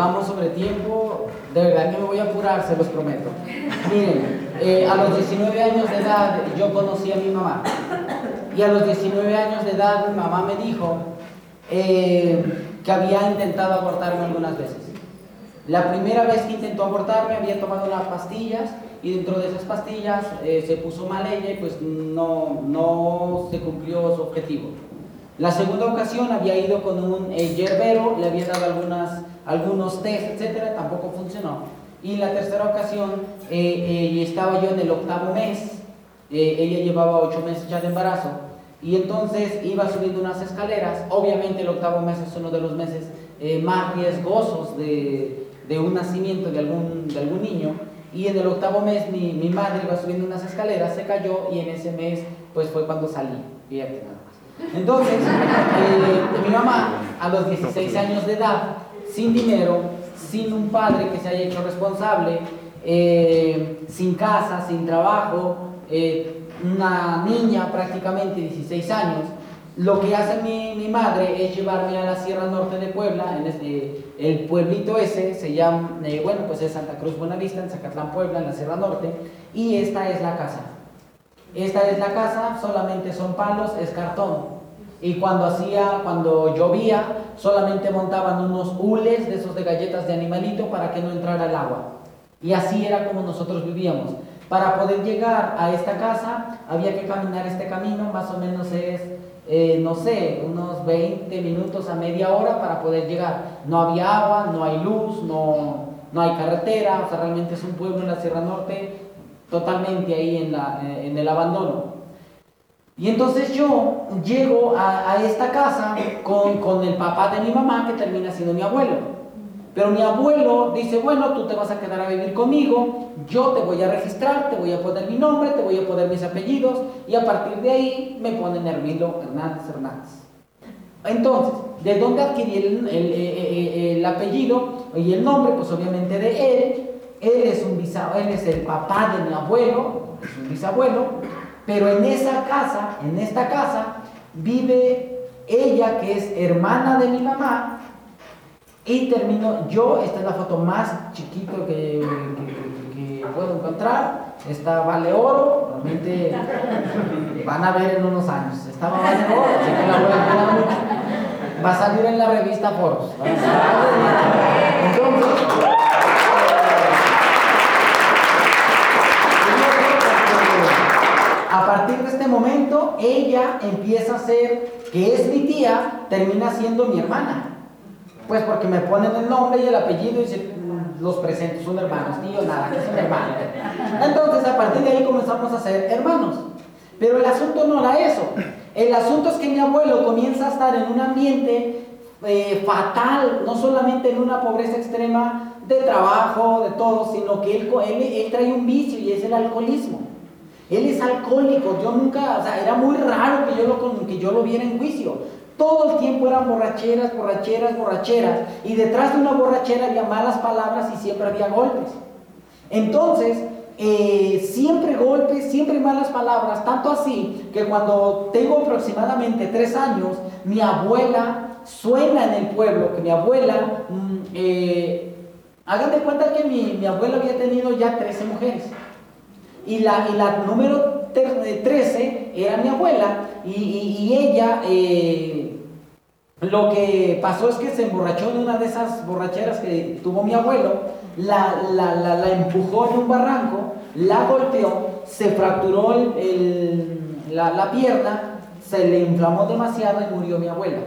vamos sobre tiempo, de verdad que me voy a apurar, se los prometo. Miren, eh, a los 19 años de edad yo conocí a mi mamá. Y a los 19 años de edad mi mamá me dijo eh, que había intentado abortarme algunas veces. La primera vez que intentó abortarme había tomado unas pastillas y dentro de esas pastillas se puso mal ella y pues no, no se cumplió su objetivo. La segunda ocasión había ido con un eh, yerbero, le había dado algunas, algunos test, etcétera, tampoco funcionó. Y la tercera ocasión eh, eh, estaba yo en el octavo mes, ella llevaba ocho meses ya de embarazo, y entonces iba subiendo unas escaleras. Obviamente el octavo mes es uno de los meses más riesgosos de, de, un nacimiento de algún, de algún niño. Y en el octavo mes mi, mi madre iba subiendo unas escaleras, se cayó y en ese mes pues fue cuando salí. Fíjate nada. Entonces, eh, mi mamá, a los 16 años de edad, sin dinero, sin un padre que se haya hecho responsable, eh, sin casa, sin trabajo, eh, una niña prácticamente 16 años, lo que hace mi, madre es llevarme a la Sierra Norte de Puebla, en este, el pueblito ese se llama, bueno, pues es Santa Cruz Buenavista, en Zacatlán, Puebla, en la Sierra Norte, y esta es la casa. Esta es la casa, solamente son palos, es cartón. Y cuando hacía, cuando llovía, solamente montaban unos hules de esos de galletas de animalito para que no entrara el agua. Y así era como nosotros vivíamos. Para poder llegar a esta casa había que caminar este camino, más o menos es, eh, no sé, unos 20 minutos a media hora para poder llegar. No había agua, no hay luz, no, no hay carretera, o sea, realmente es un pueblo en la Sierra Norte totalmente ahí en, la, eh, en el abandono. Y entonces yo llego a, esta casa con, con, el papá de mi mamá, que termina siendo mi abuelo. Pero mi abuelo dice, bueno, tú te vas a quedar a vivir conmigo, yo te voy a registrar, te voy a poner mi nombre, te voy a poner mis apellidos, y a partir de ahí me ponen Hermilo Hernández Hernández. Entonces, ¿de dónde adquirí el, el, el, apellido y el nombre? Pues obviamente de él, él es, un él es el papá de mi abuelo, es un bisabuelo, pero en esa casa, en esta casa, vive ella que es hermana de mi mamá. Y termino, yo, esta es la foto más chiquito que, puedo encontrar. Esta vale oro, realmente van a ver en unos años. Esta vale oro, así que la voy a Va a salir en la revista Forbes. Entonces, a partir de este momento, ella empieza a ser, que es mi tía, termina siendo mi hermana. Pues porque me ponen el nombre y el apellido y los presento, son hermanos, tío, nada, que son hermanos. Entonces, a partir de ahí comenzamos a ser hermanos. Pero el asunto no era eso. El asunto es que mi abuelo comienza a estar en un ambiente eh, fatal, no solamente en una pobreza extrema de trabajo, de todo, sino que él, él trae un vicio y es el alcoholismo. Él es alcohólico, yo nunca, o sea, era muy raro que yo lo, que yo lo viera en juicio. Todo el tiempo eran borracheras, borracheras, borracheras. Y detrás de una borrachera había malas palabras y siempre había golpes. Entonces, eh, siempre golpes, siempre malas palabras, tanto así que cuando tengo aproximadamente tres años, mi abuela suena en el pueblo, que mi abuela, mm, eh, hagan de cuenta que mi, mi abuela había tenido ya 13 mujeres. Y la, y la número 13 eh, era mi abuela y, ella, eh, lo que pasó es que se emborrachó en una de esas borracheras que tuvo mi abuelo, la, la, la, empujó en un barranco, la golpeó, se fracturó el, la, pierna, se le inflamó demasiado y murió mi abuela.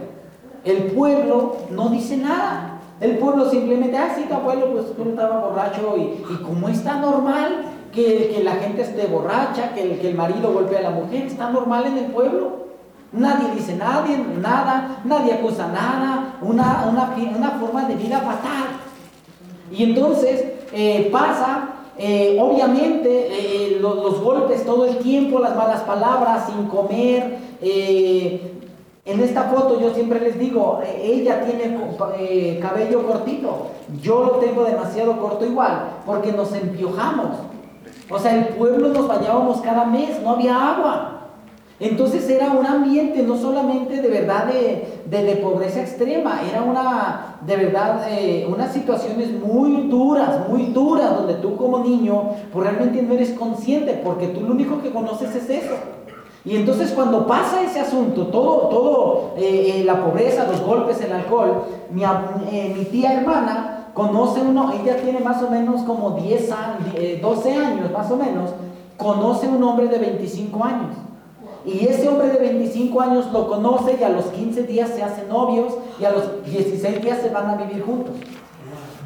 El pueblo no dice nada. El pueblo simplemente, ah, sí, tu abuelo, pues estaba borracho y, y como está normal, que, la gente esté borracha, que el, que el marido golpea a la mujer, está normal en el pueblo. Nadie dice nadie, nada, nadie acusa nada, una, una, forma de vida fatal. Y entonces eh, pasa, eh, obviamente, eh, los, golpes todo el tiempo, las malas palabras, sin comer. en esta foto yo siempre les digo, ella tiene cabello cortito, yo lo tengo demasiado corto igual, porque nos empiojamos. O sea, el pueblo nos bañábamos cada mes, no había agua. Entonces era un ambiente no solamente de verdad de, pobreza extrema, era una, de verdad, eh, unas situaciones muy duras, muy duras, donde tú como niño pues realmente no eres consciente, porque tú lo único que conoces es eso. Y entonces cuando pasa ese asunto, todo, todo eh, eh, la pobreza, los golpes, el alcohol, mi, mi tía hermana conoce uno, ella tiene más o menos como 10 años, 12 años más o menos, conoce un hombre de 25 años. Y ese hombre de 25 años lo conoce y a los 15 días se hacen novios y a los 16 días se van a vivir juntos.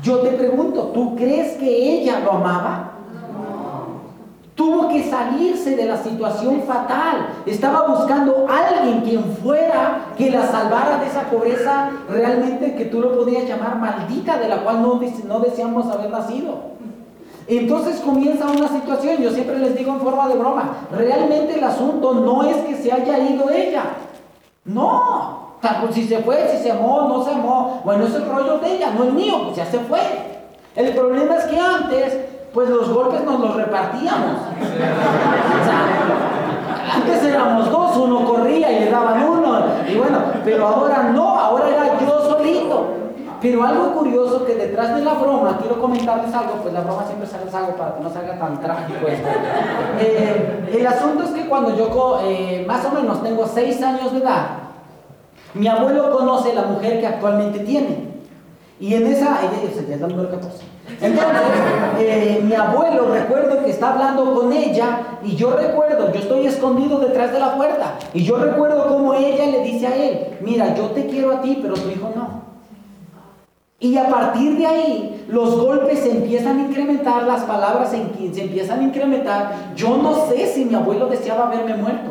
Yo te pregunto, ¿tú crees que ella lo amaba? Tuvo que salirse de la situación fatal. Estaba buscando a alguien quien fuera que la salvara de esa pobreza realmente que tú lo podías llamar maldita, de la cual no, no deseamos haber nacido. Entonces comienza una situación, yo siempre les digo en forma de broma, realmente el asunto no es que se haya ido ella, no, si se fue, si se amó, no se amó, bueno, es el rollo de ella, no el mío, pues ya se fue. El problema es que antes, pues los golpes nos los repartíamos. antes éramos dos, uno corría y le daban uno, y bueno, pero ahora no, ahora era yo solito. Pero algo curioso que detrás de la broma, quiero comentarles algo, pues la broma siempre sale algo para que no salga tan trágico esto. Eh, el asunto es que cuando yo eh, más o menos tengo 6 años de edad, mi abuelo conoce la mujer que actualmente tiene. Y en esa, ella ya número 14. Entonces, eh, mi abuelo recuerdo que está hablando con ella y yo recuerdo, yo estoy escondido detrás de la puerta y yo recuerdo cómo ella le dice a él, mira, yo te quiero a ti, pero tu hijo no. Y a partir de ahí, los golpes se empiezan a incrementar, las palabras se, empiezan a incrementar. Yo no sé si mi abuelo deseaba verme muerto.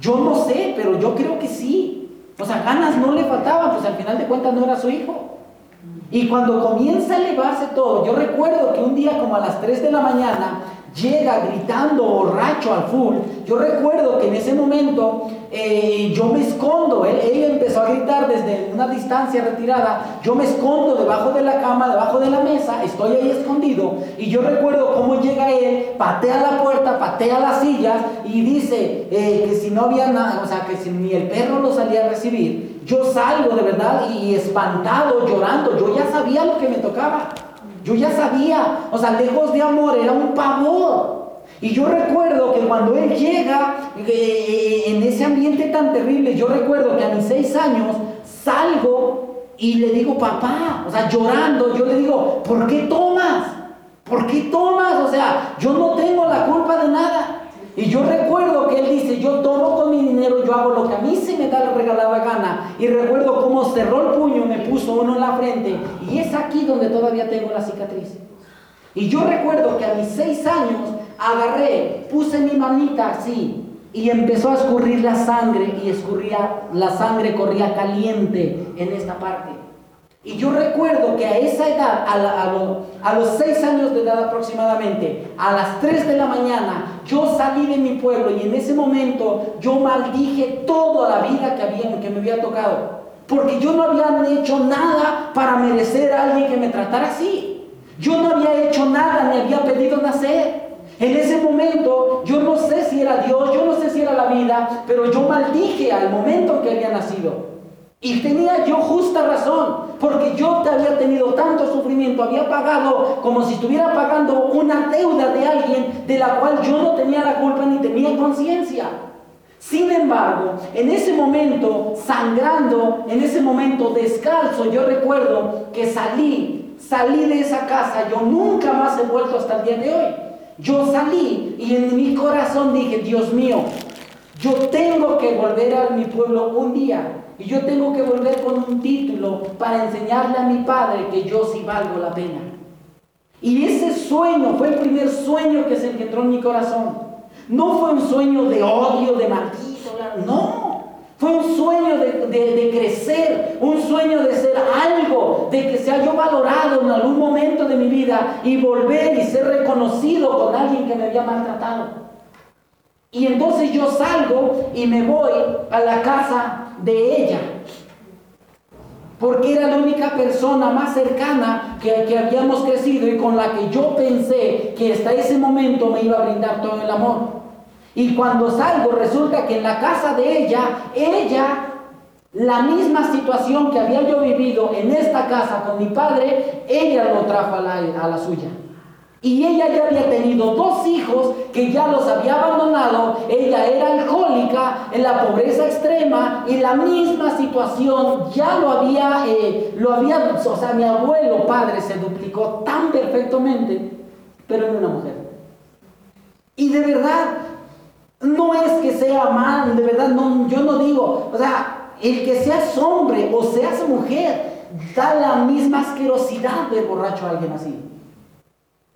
Yo no sé, pero yo creo que sí. O sea, ganas no le faltaban, pues al final de cuentas no era su hijo. Y cuando comienza a elevarse todo, yo recuerdo que un día como a las 3 de la mañana, llega gritando borracho al full. Yo recuerdo que en ese momento eh, yo me escondo, él, empezó a gritar desde una distancia retirada, yo me escondo debajo de la cama, debajo de la mesa, estoy ahí escondido y yo recuerdo cómo llega él, patea la puerta, patea las sillas y dice eh, que si no había nada, o sea, que si ni el perro lo salía a recibir, yo salgo de verdad y espantado, llorando, yo ya sabía lo que me tocaba. Yo ya sabía, o sea, lejos de amor era un pavor. Y yo recuerdo que cuando él llega eh, en ese ambiente tan terrible, yo recuerdo que a mis seis años salgo y le digo, papá, o sea, llorando, yo le digo, ¿por qué tomas? ¿Por qué tomas? O sea, yo no tengo la culpa de nada. Y yo recuerdo que él dice, yo tomo con mi dinero, yo hago lo que a mí se me da la regalada gana. Y recuerdo cómo cerró el puño, me puso uno en la frente. Y es aquí donde todavía tengo la cicatriz. Y yo recuerdo que a mis seis años agarré, puse mi manita así y empezó a escurrir la sangre y escurría, la sangre corría caliente en esta parte. Y yo recuerdo que a esa edad, a, los seis años de edad aproximadamente, a las tres de la mañana, yo salí de mi pueblo y en ese momento yo maldije toda la vida que, había, que me había tocado. Porque yo no había hecho nada para merecer a alguien que me tratara así. Yo no había hecho nada ni había pedido nacer. En ese momento yo no sé si era Dios, yo no sé si era la vida, pero yo maldije al momento que había nacido. Y tenía yo justa razón, porque yo te había tenido tanto sufrimiento, había pagado como si estuviera pagando una deuda de alguien de la cual yo no tenía la culpa ni tenía conciencia. Sin embargo, en ese momento, sangrando, en ese momento descalzo, yo recuerdo que salí, salí de esa casa, yo nunca más he vuelto hasta el día de hoy. Yo salí y en mi corazón dije, Dios mío, yo tengo que volver a mi pueblo un día y yo tengo que volver con un título para enseñarle a mi padre que yo sí valgo la pena. Y ese sueño fue el primer sueño que se encontró en mi corazón. No fue un sueño de odio, de maldito, no. Fue un sueño de, crecer, un sueño de ser algo, de que sea yo valorado en algún momento de mi vida y volver y ser reconocido con alguien que me había maltratado. Y entonces yo salgo y me voy a la casa de ella. Porque era la única persona más cercana que, que, habíamos crecido y con la que yo pensé que hasta ese momento me iba a brindar todo el amor. Y cuando salgo resulta que en la casa de ella, ella, la misma situación que había yo vivido en esta casa con mi padre, ella lo trajo a la, a la suya. Y ella ya había tenido dos hijos que ya los había abandonado. Ella era alcohólica, en la pobreza extrema y la misma situación ya lo había, eh, lo había, o sea, mi abuelo padre se duplicó tan perfectamente, pero en una mujer. Y de verdad, no es que sea mal, de verdad, no, yo no digo, o sea, el que seas hombre o seas mujer, da la misma asquerosidad de borracho a alguien así.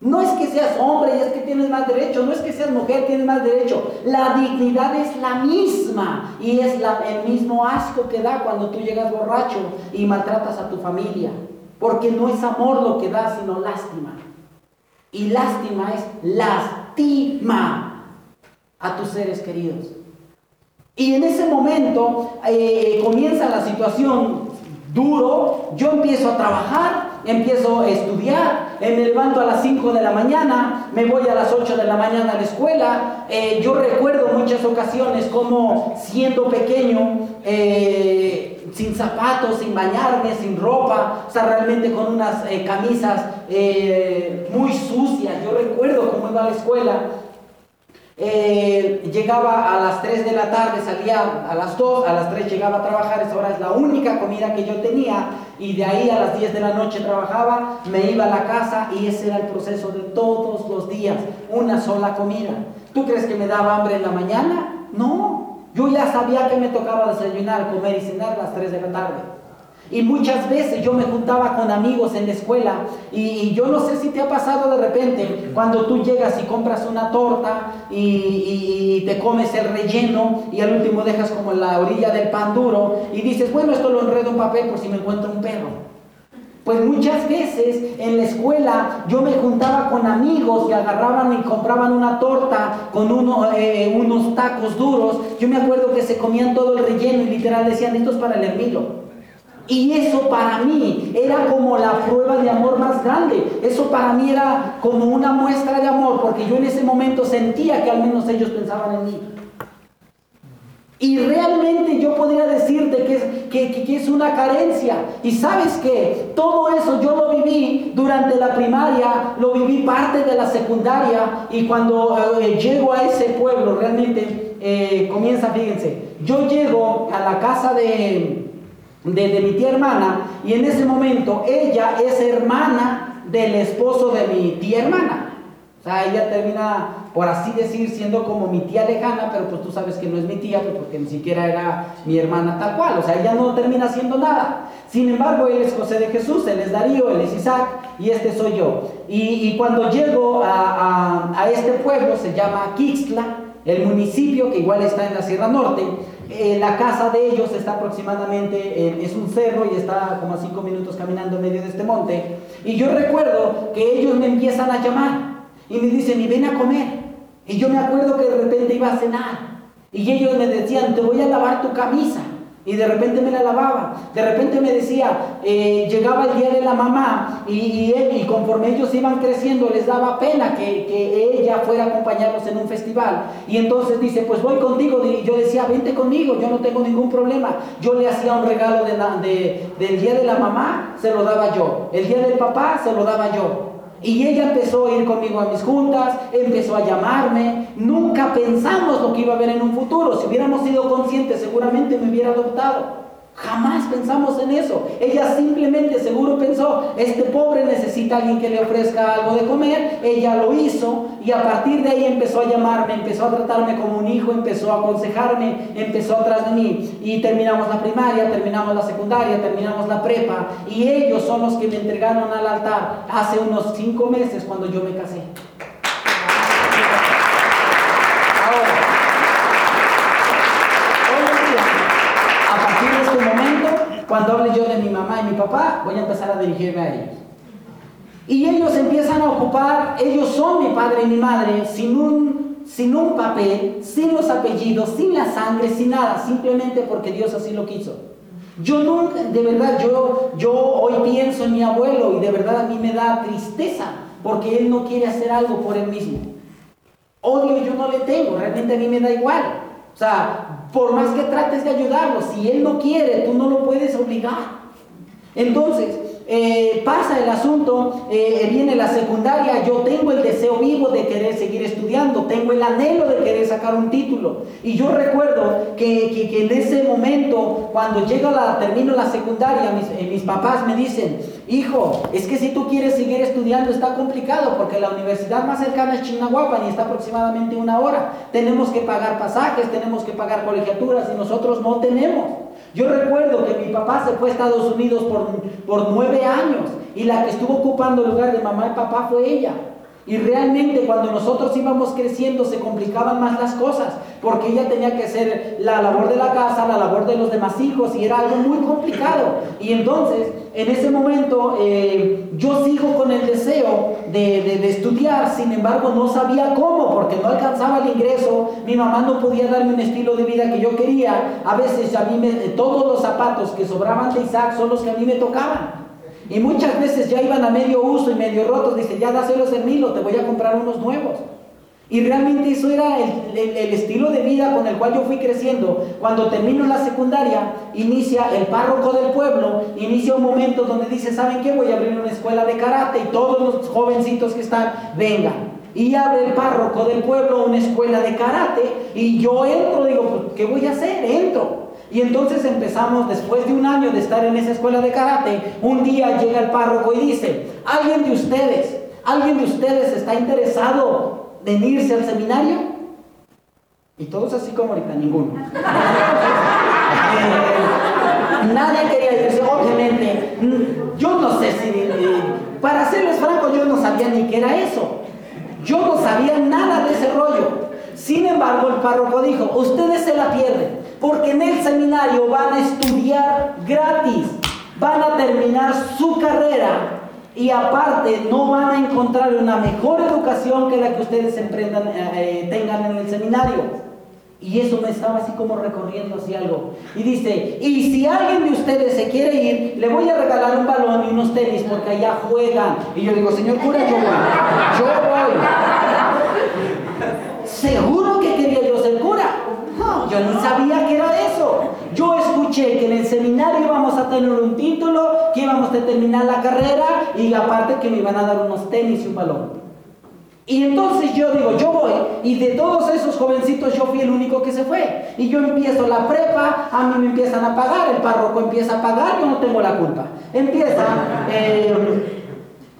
No es que seas hombre y es que tienes más derecho, no es que seas mujer, tienes más derecho. La dignidad es la misma y es el mismo asco que da cuando tú llegas borracho y maltratas a tu familia. Porque no es amor lo que da, sino lástima. Y lástima es lastima a tus seres queridos. Y en ese momento eh, comienza la situación duro, yo empiezo a trabajar, empiezo a estudiar, eh, me levanto a las 5 de la mañana, me voy a las 8 de la mañana a la escuela. Eh, yo recuerdo muchas ocasiones como siendo pequeño, eh, sin zapatos, sin bañarme, sin ropa, o sea, realmente con unas camisas muy sucias. Yo recuerdo cómo iba a la escuela eh, llegaba a las 3 de la tarde, salía a las 2, a las 3 llegaba a trabajar, esa hora es la única comida que yo tenía y de ahí a las 10 de la noche trabajaba, me iba a la casa y ese era el proceso de todos los días, una sola comida. ¿Tú crees que me daba hambre en la mañana? No, yo ya sabía que me tocaba desayunar, comer y cenar a las 3 de la tarde. Y muchas veces yo me juntaba con amigos en la escuela y, yo no sé si te ha pasado de repente cuando tú llegas y compras una torta y, te comes el relleno y al último dejas como la orilla del pan duro y dices, bueno, esto lo enredo en papel por si me encuentro un perro. Pues muchas veces en la escuela yo me juntaba con amigos que agarraban y compraban una torta con eh, unos tacos duros. Yo me acuerdo que se comían todo el relleno y literal decían, esto es para el hermilo. Y eso para mí era como la prueba de amor más grande. Eso para mí era como una muestra de amor, porque yo en ese momento sentía que al menos ellos pensaban en mí. Y realmente yo podría decirte que es, una carencia. Y sabes que todo eso yo lo viví durante la primaria, lo viví parte de la secundaria. Y cuando eh, llego a ese pueblo, realmente eh, comienza, fíjense, yo llego a la casa de, de, mi tía hermana y en ese momento ella es hermana del esposo de mi tía hermana. O sea, ella termina, por así decir, siendo como mi tía lejana, pero pues tú sabes que no es mi tía, pues, porque ni siquiera era mi hermana tal cual. O sea, ella no termina siendo nada. Sin embargo, él es José de Jesús, él es Darío, él es Isaac y este soy yo. Y, cuando llego a, a, este pueblo, se llama Quixtla, el municipio que igual está en la Sierra Norte, eh, la casa de ellos está aproximadamente, es un cerro y está como a cinco minutos caminando en medio de este monte. Y yo recuerdo que ellos me empiezan a llamar y me dicen, y ven a comer. Y yo me acuerdo que de repente iba a cenar. Y ellos me decían, te voy a lavar tu camisa. Y de repente me la lavaba. De repente me decía, eh, llegaba el día de la mamá y, y, conforme ellos iban creciendo les daba pena que, que, ella fuera a acompañarlos en un festival. Y entonces dice, pues voy contigo. Y yo decía, vente conmigo, yo no tengo ningún problema. Yo le hacía un regalo de, de, del día de la mamá, se lo daba yo. El día del papá, se lo daba yo. Y ella empezó a ir conmigo a mis juntas, empezó a llamarme. Nunca pensamos lo que iba a haber en un futuro. Si hubiéramos sido conscientes, seguramente me hubiera adoptado. Jamás pensamos en eso. Ella simplemente seguro pensó, este pobre necesita alguien que le ofrezca algo de comer. Ella lo hizo y a partir de ahí empezó a llamarme, empezó a tratarme como un hijo, empezó a aconsejarme, empezó atrás de mí. Y terminamos la primaria, terminamos la secundaria, terminamos la prepa. Y ellos son los que me entregaron al altar hace unos cinco meses cuando yo me casé. Cuando hable yo de mi mamá y mi papá, voy a empezar a dirigirme a ellos. Y ellos empiezan a ocupar, ellos son mi padre y mi madre, sin un, sin un papel, sin los apellidos, sin la sangre, sin nada, simplemente porque Dios así lo quiso. Yo nunca, de verdad, yo, yo hoy pienso en mi abuelo y de verdad a mí me da tristeza porque él no quiere hacer algo por él mismo. Odio yo no le tengo, realmente a mí me da igual. O sea, por más que trates de ayudarlo, si él no quiere, tú no lo puedes obligar. Entonces, eh, pasa el asunto, eh, viene la secundaria, yo tengo el deseo vivo de querer seguir estudiando, tengo el anhelo de querer sacar un título. Y yo recuerdo que, en ese momento, cuando llega la, termino la secundaria, mis, eh, mis papás me dicen, hijo, es que si tú quieres seguir estudiando está complicado porque la universidad más cercana es Chinahuapan y está aproximadamente una hora. Tenemos que pagar pasajes, tenemos que pagar colegiaturas y nosotros no tenemos. Yo recuerdo que mi papá se fue a Estados Unidos por, por nueve años y la que estuvo ocupando el lugar de mamá y papá fue ella. Y realmente cuando nosotros íbamos creciendo se complicaban más las cosas, porque ella tenía que hacer la labor de la casa, la labor de los demás hijos, y era algo muy complicado. Y entonces, en ese momento, eh, yo sigo con el deseo de, de, estudiar, sin embargo, no sabía cómo, porque no alcanzaba el ingreso, mi mamá no podía darme un estilo de vida que yo quería, a veces a mí me, todos los zapatos que sobraban de Isaac son los que a mí me tocaban. Y muchas veces ya iban a medio uso y medio rotos. Dice, ya dáselos en Milo, te voy a comprar unos nuevos. Y realmente eso era el, estilo de vida con el cual yo fui creciendo. Cuando termino la secundaria, inicia el párroco del pueblo, inicia un momento donde dice, ¿saben qué? Voy a abrir una escuela de karate y todos los jovencitos que están, vengan. Y abre el párroco del pueblo una escuela de karate y yo entro, digo, pues, ¿qué voy a hacer? Entro. Y entonces empezamos, después de un año de estar en esa escuela de karate, un día llega el párroco y dice, ¿alguien de ustedes, alguien de ustedes está interesado en irse al seminario? Y todos así como ahorita, ninguno. Eh, nadie quería irse, obviamente. Yo no sé si, eh, para serles franco, yo no sabía ni qué era eso. Yo no sabía nada de ese rollo. Sin embargo, el párroco dijo, ustedes se la pierden, porque en el seminario van a estudiar gratis, van a terminar su carrera y aparte no van a encontrar una mejor educación que la que ustedes emprendan, eh, eh, tengan en el seminario. Y eso me estaba así como recorriendo hacia algo. Y dice, y si alguien de ustedes se quiere ir, le voy a regalar un balón y unos tenis porque allá juegan. Y yo digo, señor cura, yo voy. Yo voy. ¿Seguro que quería yo ser cura? No, yo ni sabía que era eso. Yo escuché que en el seminario íbamos a tener un título, que íbamos a terminar la carrera y aparte que me iban a dar unos tenis y un balón. Y entonces yo digo, yo voy, y de todos esos jovencitos yo fui el único que se fue. Y yo empiezo la prepa, a mí me empiezan a pagar, el párroco empieza a pagar, yo no tengo la culpa. Empieza, eh,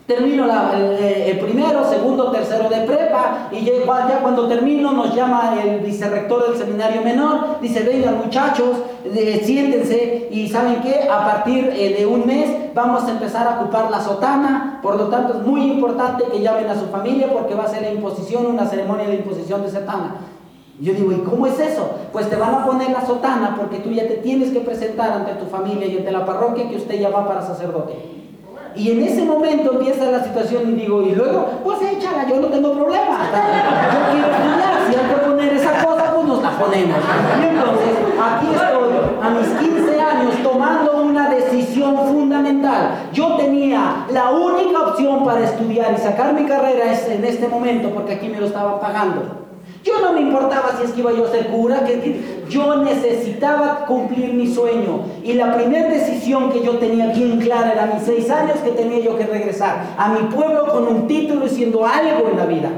Termino el, primero, segundo, tercero de prepa y ya, ya, cuando termino nos llama el vicerrector del seminario menor, dice, vengan muchachos, eh, siéntense y saben que a partir eh, de un mes vamos a empezar a ocupar la sotana, por lo tanto es muy importante que llamen a su familia porque va a ser la imposición, una ceremonia de imposición de sotana. Yo digo, ¿y cómo es eso? Pues te van a poner la sotana porque tú ya te tienes que presentar ante tu familia y ante la parroquia que usted ya va para sacerdote. Y en ese momento empieza la situación y digo, y luego, pues échala, yo no tengo problema. Yo quiero estudiar, si hay que poner esa cosa, pues nos la ponemos. Y entonces, aquí estoy, a mis 15 años, tomando una decisión fundamental. Yo tenía la única opción para estudiar y sacar mi carrera en este momento, porque aquí me lo estaban pagando. Yo no me importaba si es que iba yo a ser cura, que, yo necesitaba cumplir mi sueño. Y la primera decisión que yo tenía bien clara era mis seis años que tenía yo que regresar a mi pueblo con un título y siendo algo en la vida.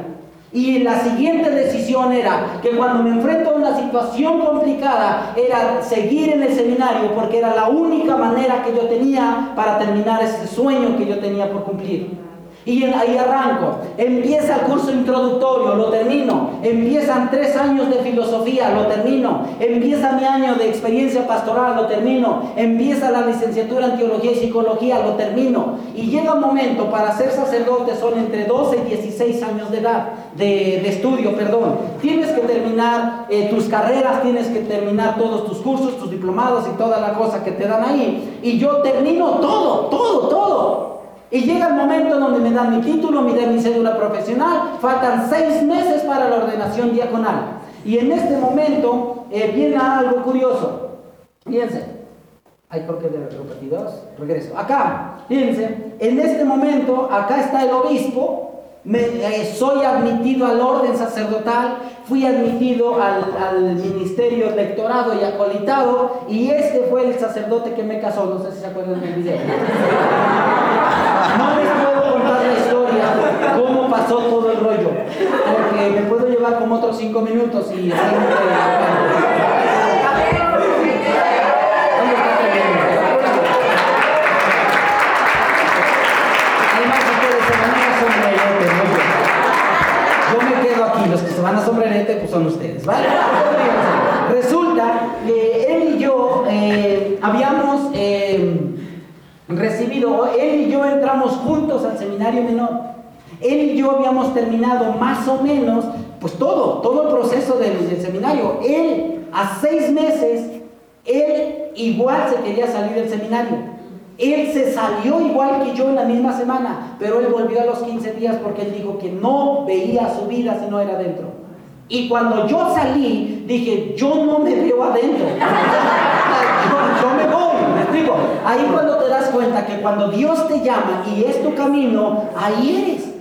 Y la siguiente decisión era que cuando me enfrento a una situación complicada era seguir en el seminario porque era la única manera que yo tenía para terminar ese sueño que yo tenía por cumplir. Y ahí arranco. Empieza el curso introductorio, lo termino. Empiezan tres años de filosofía, lo termino. Empieza mi año de experiencia pastoral, lo termino. Empieza la licenciatura en teología y psicología, lo termino. Y llega un momento para ser sacerdote, son entre 12 y 16 años de edad, de, estudio, perdón. Tienes que terminar eh, tus carreras, tienes que terminar todos tus cursos, tus diplomados y toda la cosa que te dan ahí. Y yo termino todo, todo, todo. Y llega el momento donde me dan mi título, me dan mi cédula profesional, faltan seis meses para la ordenación diaconal. Y en este momento eh, viene algo curioso. Fíjense, hay por qué de repetidos, regreso. Acá, fíjense, en este momento, acá está el obispo, eh, soy admitido al orden sacerdotal, fui admitido al, ministerio lectorado y acolitado, y este fue el sacerdote que me casó, no sé si se acuerdan del video. No les puedo contar la historia, cómo pasó todo el rollo, porque me puedo llevar como otros cinco minutos y... los que se van a sombrerete pues son ustedes, ¿vale? Resulta que él y yo eh, habíamos eh, recibido, él y yo entramos juntos al seminario menor. Él y yo habíamos terminado más o menos, pues todo, todo el proceso del, seminario. Él, a seis meses, él igual se quería salir del seminario. Él se salió igual que yo en la misma semana, pero él volvió a los 15 días porque él dijo que no veía su vida si no era adentro. Y cuando yo salí, dije, yo no me veo adentro. yo, me voy, me explico. Ahí cuando te das cuenta que cuando Dios te llama y es tu camino, ahí eres.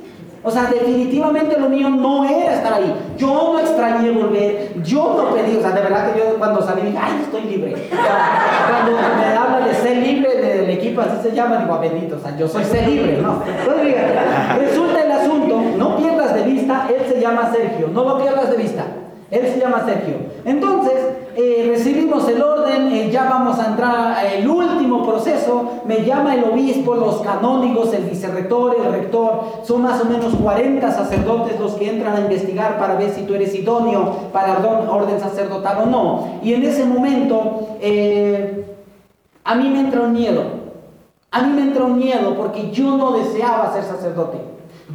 O sea, definitivamente lo mío no era estar ahí. Yo no extrañé volver, yo no pedí, o sea, de verdad que yo cuando salí dije, ay, estoy libre. cuando me habla de ser libre así se llama, digo, sea, yo soy ser libre, ¿no? Entonces, resulta el asunto, no pierdas de vista, él se llama Sergio, no lo pierdas de vista. Él se llama Sergio. Entonces, eh, recibimos el orden, eh, ya vamos a entrar el último proceso, me llama el obispo, los canónigos, el vicerrector, el rector, son más o menos 40 sacerdotes los que entran a investigar para ver si tú eres idóneo para orden sacerdotal o no. Y en ese momento, eh, a mí me entra un miedo, a mí me entra un miedo porque yo no deseaba ser sacerdote.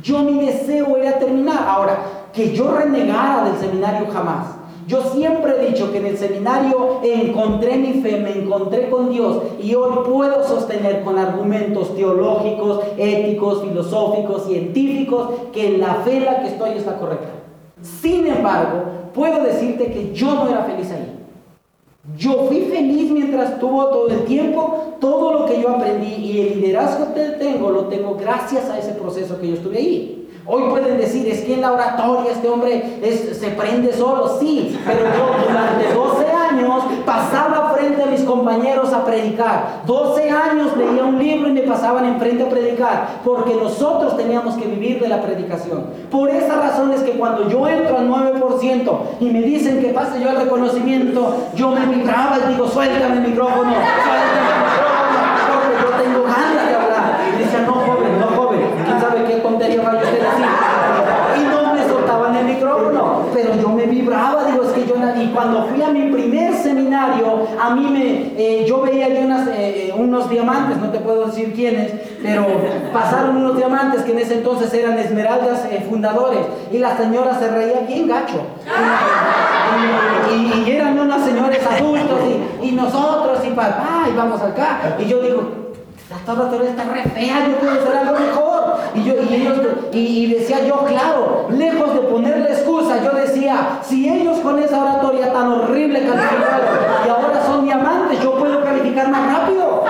Yo mi deseo era terminar. Ahora, que yo renegara del seminario jamás. Yo siempre he dicho que en el seminario encontré mi fe, me encontré con Dios y hoy puedo sostener con argumentos teológicos, éticos, filosóficos, científicos que la fe en la que estoy es la correcta. Sin embargo, puedo decirte que yo no era feliz ahí. Yo fui feliz mientras tuvo todo el tiempo, todo lo que yo aprendí y el liderazgo que tengo lo tengo gracias a ese proceso que yo estuve ahí. Hoy pueden decir, es que en la oratoria este hombre se prende solo, sí, pero yo durante 12 años pasaba frente a mis compañeros a predicar. 12 años leía un libro y me pasaban enfrente a predicar, porque nosotros teníamos que vivir de la predicación. Por esa razón es que cuando yo entro al 9% y me dicen que pase yo el reconocimiento, yo me vibraba y digo, suéltame el micrófono, suéltame el micrófono, porque yo tengo ganas de hablar. Y decía, no joven, no joven, quién y no me soltaban el micrófono, pero yo me vibraba, digo, es que yo, y cuando fui a mi primer seminario, a mí me, eh, yo veía yo unas, eh, unos diamantes, no te puedo decir quiénes, pero pasaron unos diamantes que en ese entonces eran esmeraldas eh, fundadores, y la señora se reía bien gacho. Y, eran unos señores adultos, y, nosotros, y papá, y vamos acá, y yo digo, la oratoria está re fea, yo puedo hacer algo mejor. Y, yo, y, ellos, y, decía yo, claro, lejos de ponerle excusa, yo decía, si ellos con esa oratoria tan horrible calificaron y ahora son diamantes, yo puedo calificar más rápido.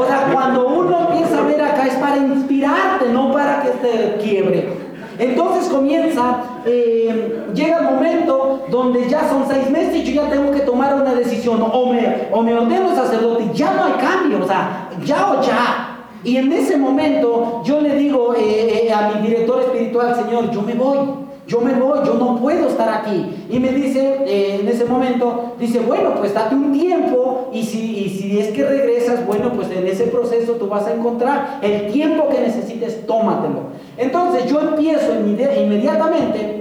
O sea, cuando uno empieza a ver acá es para inspirarte, no para que te quiebre. Entonces comienza, eh, llega el momento donde ya son seis meses y yo ya tengo que tomar una decisión, o me, o me ordeno sacerdote, ya no hay cambio, o sea, ya o ya. Y en ese momento yo le digo eh, eh, a mi director espiritual, Señor, yo me voy yo me voy, yo no puedo estar aquí. Y me dice, eh, en ese momento, dice, bueno, pues date un tiempo y si, si es que regresas, bueno, pues en ese proceso tú vas a encontrar el tiempo que necesites, tómatelo. Entonces yo empiezo inmediatamente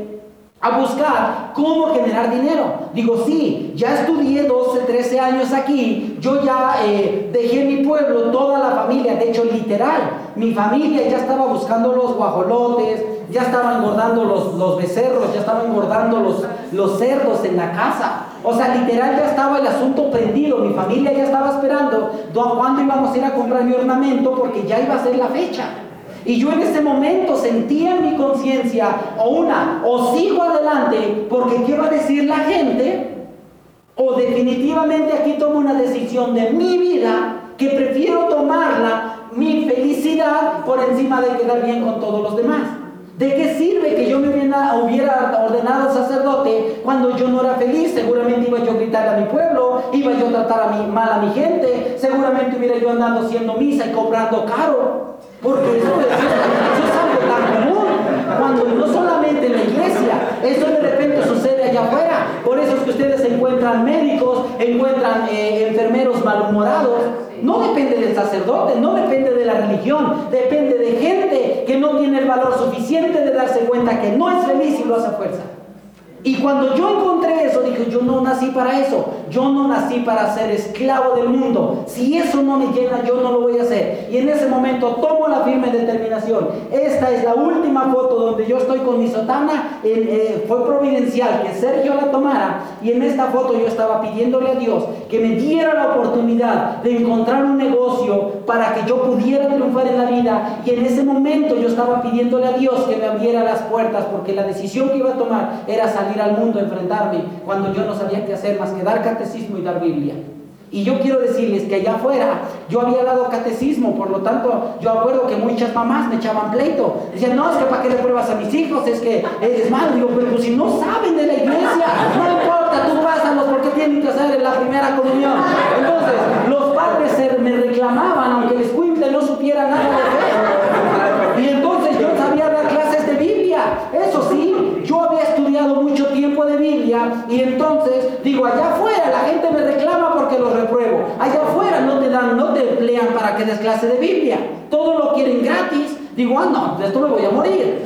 a buscar cómo generar dinero. Digo, sí, ya estudié 12, 13 años aquí, yo ya eh, dejé mi pueblo, toda la familia, de hecho literal, mi familia ya estaba buscando los guajolotes, ya estaban engordando los, los becerros, ya estaban engordando los, los cerdos en la casa. O sea, literal ya estaba el asunto prendido, mi familia ya estaba esperando cuándo íbamos a ir a comprar mi ornamento porque ya iba a ser la fecha. Y yo en ese momento sentía en mi conciencia, o una, o sigo adelante porque qué va a decir la gente, o definitivamente aquí tomo una decisión de mi vida que prefiero tomarla, mi felicidad, por encima de quedar bien con todos los demás. ¿De qué sirve que yo me hubiera, ordenado sacerdote cuando yo no era feliz? Seguramente iba yo a gritar a mi pueblo, iba yo a tratar a mi, mal a mi gente, seguramente hubiera yo andando haciendo misa y cobrando caro. Porque eso, es algo tan común. Cuando no solamente en la iglesia, eso de repente sucede allá afuera. Por eso es que ustedes encuentran médicos, encuentran eh, enfermeros malhumorados. No depende del sacerdote, no depende de la religión, depende de gente que no tiene el valor suficiente de darse cuenta que no es feliz y lo hace fuerza. Y cuando yo encontré eso, dije, yo no nací para eso, yo no nací para ser esclavo del mundo. Si eso no me llena, yo no lo voy a hacer. Y en ese momento tomo la firme determinación. Esta es la última foto donde yo estoy con mi sotana. Eh, fue providencial que Sergio la tomara. Y en esta foto yo estaba pidiéndole a Dios que me diera la oportunidad de encontrar un negocio para que yo pudiera triunfar en la vida. Y en ese momento yo estaba pidiéndole a Dios que me abriera las puertas porque la decisión que iba a tomar era salir ir al mundo a enfrentarme cuando yo no sabía qué hacer más que dar catecismo y dar Biblia. Y yo quiero decirles que allá afuera yo había dado catecismo, por lo tanto yo acuerdo que muchas mamás me echaban pleito. Decían, no, es que para qué le pruebas a mis hijos, es que eres malo. Digo, pero si no saben de la iglesia, no importa, tú pásalos porque tienen que hacer la primera comunión. Entonces, los padres me reclamaban, aunque el escuincle no supiera nada de fe. Y entonces yo sabía dar clases de Biblia. Eso sí, yo había estudiado mucho tiempo y entonces digo, allá afuera la gente me reclama porque lo repruebo. Allá afuera no te dan, no te emplean para que des clase de Biblia. Todo lo quieren gratis. Digo, ah, no, de esto me voy a morir.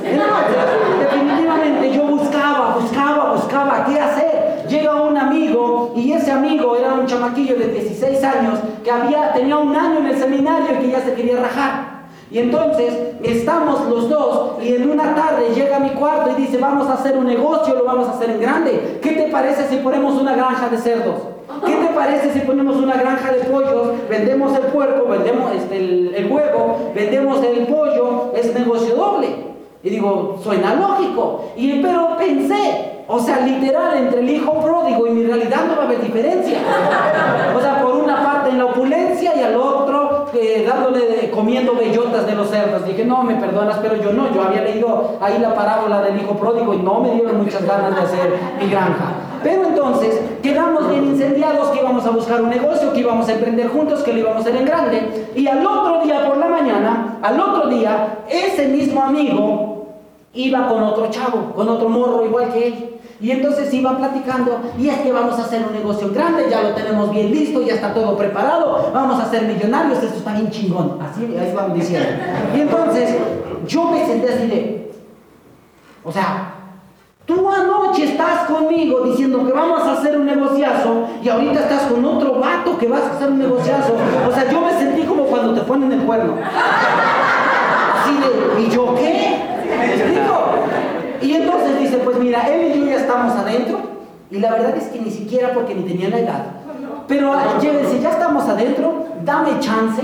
definitivamente yo buscaba, buscaba, buscaba qué hacer. Llega un amigo y ese amigo era un chamaquillo de 16 años que había, tenía un año en el seminario y que ya se quería rajar. Y entonces estamos los dos y en una tarde llega a mi cuarto y dice, vamos a hacer un negocio, lo vamos a hacer en grande. ¿Qué te parece si ponemos una granja de cerdos? ¿Qué te parece si ponemos una granja de pollos? Vendemos el puerco, vendemos este, el, huevo, vendemos el pollo, es negocio doble. Y digo, suena lógico. Y, pero pensé, o sea, literal, entre el hijo pródigo y mi realidad no va a haber diferencia. O sea, por una parte en la opulencia y al otro dándole, comiendo bellotas de los cerdos. Dije, no, me perdonas, pero yo no. Yo había leído ahí la parábola del hijo pródigo y no me dieron muchas ganas de hacer mi granja. Pero entonces quedamos bien incendiados que íbamos a buscar un negocio, que íbamos a emprender juntos, que lo íbamos a hacer en grande. Y al otro día por la mañana, al otro día, ese mismo amigo iba con otro chavo, con otro morro igual que él. Y entonces iban platicando, y es que vamos a hacer un negocio grande, ya lo tenemos bien listo, ya está todo preparado, vamos a ser millonarios, esto está bien chingón. Así ahí diciendo. Y entonces yo me senté así de, o sea, tú anoche estás conmigo diciendo que vamos a hacer un negociazo y ahorita estás con otro vato que vas a hacer un negociazo. O sea, yo me sentí como cuando te ponen el cuerno. Así de, ¿y yo qué? Y entonces dice, pues mira, él y yo ya estamos adentro, y la verdad es que ni siquiera porque ni tenía la edad. Pero llévense, ya estamos adentro, dame chance,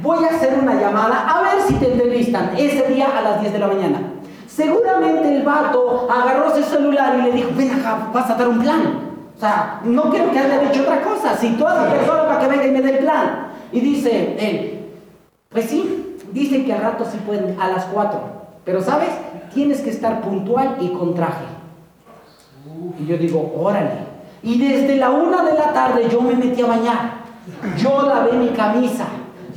voy a hacer una llamada a ver si te entrevistan ese día a las 10 de la mañana. Seguramente el vato agarró ese celular y le dijo, ven acá, vas a dar un plan. O sea, no quiero que haya dicho otra cosa, si toda la persona para que venga y me dé el plan. Y dice él, pues sí, dicen que al rato sí pueden, a las 4. Pero sabes, tienes que estar puntual y con traje. Y yo digo, órale. Y desde la una de la tarde yo me metí a bañar. Yo lavé mi camisa.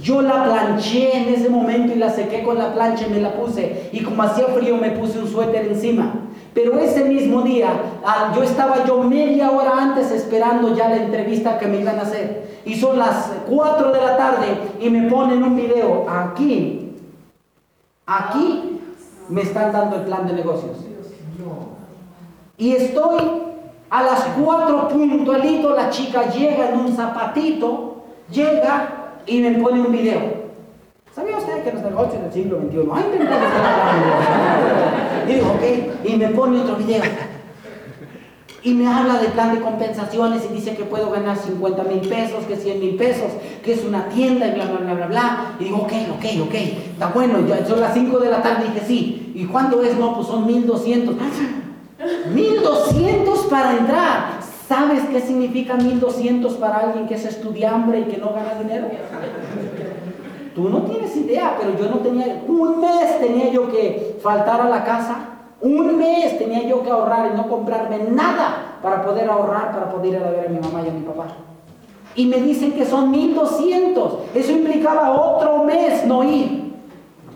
Yo la planché en ese momento y la sequé con la plancha y me la puse. Y como hacía frío me puse un suéter encima. Pero ese mismo día, ah, yo estaba yo media hora antes esperando ya la entrevista que me iban a hacer. Y son las 4 de la tarde y me ponen un video aquí. Aquí me están dando el plan de negocios. Y estoy a las cuatro puntualito, la chica llega en un zapatito, llega y me pone un video. ¿Sabía usted que los negocios del siglo XXI hay Y digo, ok, y me pone otro video y me habla del plan de compensaciones y dice que puedo ganar 50 mil pesos, que 100 mil pesos, que es una tienda y bla, bla, bla, bla, bla. Y digo, ok, ok, ok, está bueno, ya son las 5 de la tarde y dije, sí. ¿Y cuándo es? No, pues son 1200. 1200 para entrar. ¿Sabes qué significa 1200 para alguien que es estudiante y que no gana dinero? Tú no tienes idea, pero yo no tenía, un mes tenía yo que faltar a la casa un mes tenía yo que ahorrar y no comprarme nada para poder ahorrar, para poder ir a ver a mi mamá y a mi papá. Y me dicen que son 1200. Eso implicaba otro mes no ir.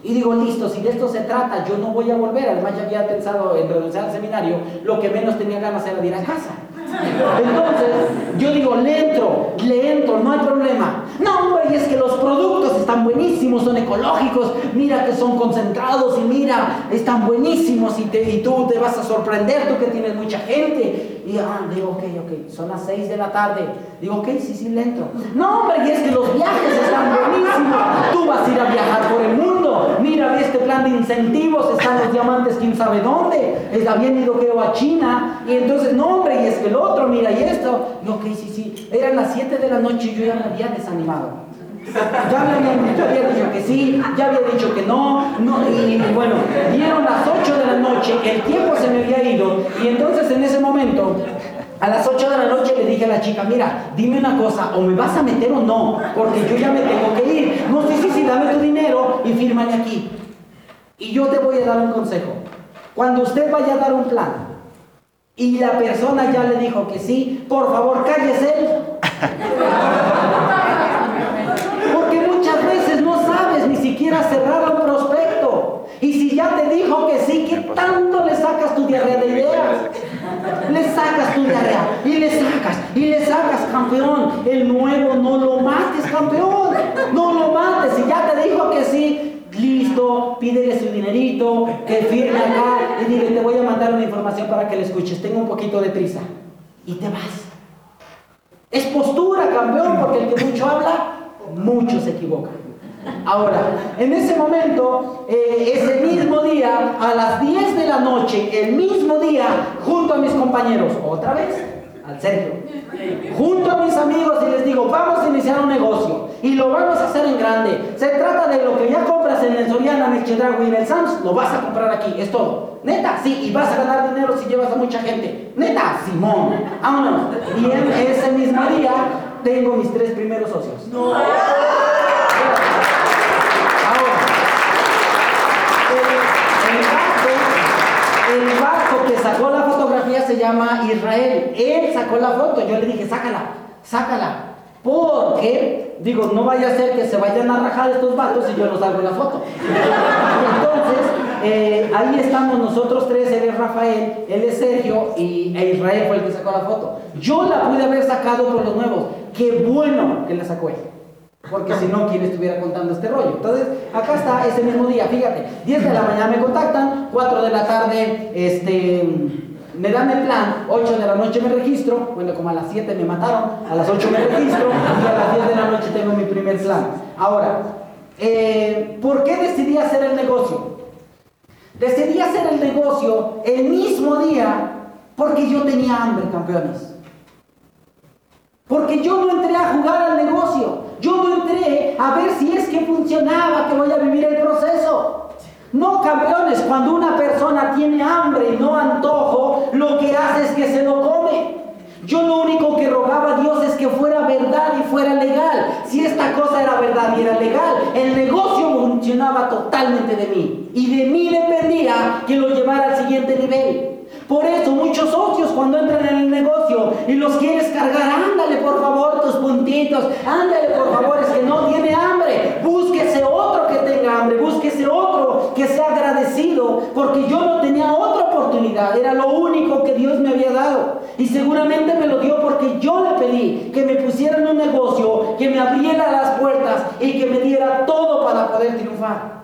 Y digo, listo, si de esto se trata, yo no voy a volver. Además, ya había pensado en renunciar al seminario. Lo que menos tenía ganas era de ir a casa. Entonces, yo digo, le entro, le entro, no hay problema. No, hombre, y es que los productos están buenísimos, son ecológicos, mira que son concentrados y mira, están buenísimos y, y tú te vas a sorprender, tú que tienes mucha gente. Y ah, digo, ok, ok, son las 6 de la tarde. Digo, ok, sí, sí, le entro. No, hombre, y es que los viajes están buenísimos. Tú vas a ir a viajar por el mundo. Mira, este plan de incentivos, están los diamantes, quién sabe dónde. Habían ido, creo, a China. Y entonces, no, hombre, y es que el otro, mira, y esto. Y ok, sí, sí. Eran las 7 de la noche y yo ya me había desanimado. Ya me había, dicho que sí, ya había dicho que no, no, y bueno, dieron las 8 de la noche, el tiempo se me había ido, y entonces en ese momento, a las 8 de la noche le dije a la chica, mira, dime una cosa, o me vas a meter o no, porque yo ya me tengo que ir. No, sí, sí, sí, dame tu dinero y fírmale aquí. Y yo te voy a dar un consejo. Cuando usted vaya a dar un plan, y la persona ya le dijo que sí, por favor cállese. Cerrar un prospecto. Y si ya te dijo que sí, ¿qué tanto le sacas tu diarrea de ideas? Le sacas tu diarrea y le sacas y le sacas, campeón. El nuevo no lo mates, campeón. No lo mates. Si ya te dijo que sí, listo, pídele su dinerito, que firme acá y dile, te voy a mandar una información para que le escuches. Tengo un poquito de prisa. Y te vas. Es postura, campeón, porque el que mucho habla, mucho se equivoca. Ahora, en ese momento, eh, ese mismo día, a las 10 de la noche, el mismo día, junto a mis compañeros, otra vez, al Sergio, junto a mis amigos y les digo, vamos a iniciar un negocio y lo vamos a hacer en grande. Se trata de lo que ya compras en el Soriana, en el Chedraui y en el Sams, lo vas a comprar aquí, es todo. Neta, sí, y vas a ganar dinero si llevas a mucha gente. Neta, Simón, vámonos. Y en ese mismo día tengo mis tres primeros socios. No. Sacó la fotografía se llama Israel. Él sacó la foto. Yo le dije, sácala, sácala. Porque, digo, no vaya a ser que se vayan a rajar estos vatos y yo no salgo la foto. Entonces, eh, ahí estamos nosotros tres, él es Rafael, él es Sergio y e Israel fue el que sacó la foto. Yo la pude haber sacado por los nuevos. Qué bueno que la sacó él. Porque si no, ¿quién estuviera contando este rollo? Entonces, acá está ese mismo día, fíjate, 10 de la mañana me contactan, 4 de la tarde, este, me dan el plan, 8 de la noche me registro, bueno, como a las 7 me mataron, a las 8 me registro y a las 10 de la noche tengo mi primer plan. Ahora, eh, ¿por qué decidí hacer el negocio? Decidí hacer el negocio el mismo día porque yo tenía hambre, campeones. Porque yo no entré a jugar al negocio. Yo no entré a ver si es que funcionaba, que voy a vivir el proceso. No, campeones, cuando una persona tiene hambre y no antojo, lo que hace es que se lo come. Yo lo único que rogaba a Dios es que fuera verdad y fuera legal. Si esta cosa era verdad y era legal, el negocio funcionaba totalmente de mí. Y de mí dependía que lo llevara al siguiente nivel. Por eso muchos socios cuando entran en el negocio y los quieres cargar, ándale por favor tus puntitos, ándale por favor, es que no tiene hambre, búsquese otro que tenga hambre, búsquese otro que sea agradecido, porque yo no tenía otra oportunidad, era lo único que Dios me había dado. Y seguramente me lo dio porque yo le pedí que me pusieran un negocio, que me abriera las puertas y que me diera todo para poder triunfar.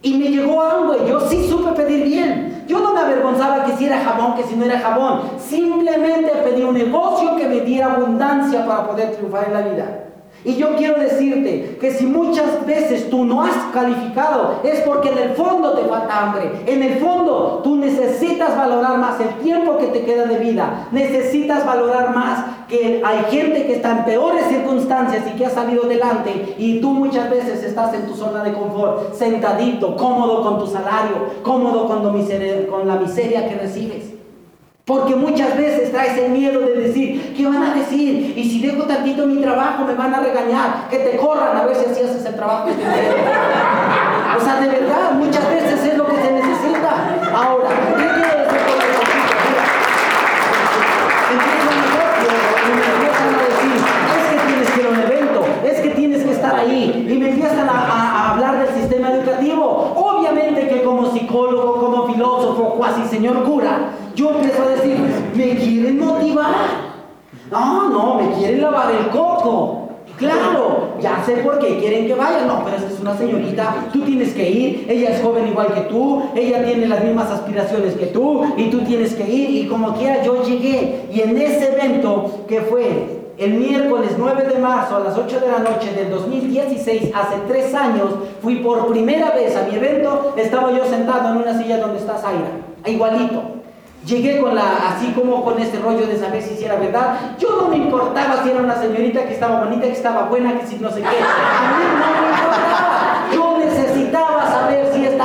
Y me llegó hambre, yo sí supe pedir bien. Yo no me avergonzaba que si era jabón, que si no era jabón. Simplemente pedí un negocio que me diera abundancia para poder triunfar en la vida. Y yo quiero decirte que si muchas veces tú no has calificado es porque en el fondo te falta hambre. En el fondo tú necesitas valorar más el tiempo que te queda de vida. Necesitas valorar más que hay gente que está en peores circunstancias y que ha salido adelante y tú muchas veces estás en tu zona de confort, sentadito, cómodo con tu salario, cómodo con, con la miseria que recibes. Porque muchas veces traes el miedo de decir, ¿qué van a decir? Y si dejo tantito mi trabajo me van a regañar, que te corran a ver si así haces el trabajo. o sea, de verdad, muchas veces es lo que se necesita. Ahora, ¿qué quiero decir con me empiezan a, hablar del sistema educativo. Obviamente que como psicólogo, como filósofo, casi señor cura, yo empiezo a decir, me quieren motivar. No, no, me quieren lavar el coco. Claro, ya sé por qué quieren que vaya. Señorita, tú tienes que ir. Ella es joven igual que tú, ella tiene las mismas aspiraciones que tú y tú tienes que ir. Y como quiera, yo llegué. Y en ese evento que fue el miércoles 9 de marzo a las 8 de la noche del 2016, hace tres años, fui por primera vez a mi evento. Estaba yo sentado en una silla donde está Zaira, igualito. Llegué con la, así como con este rollo de saber si era verdad. Yo no me importaba si era una señorita que estaba bonita, que estaba buena, que si no sé qué. A mí no me importaba.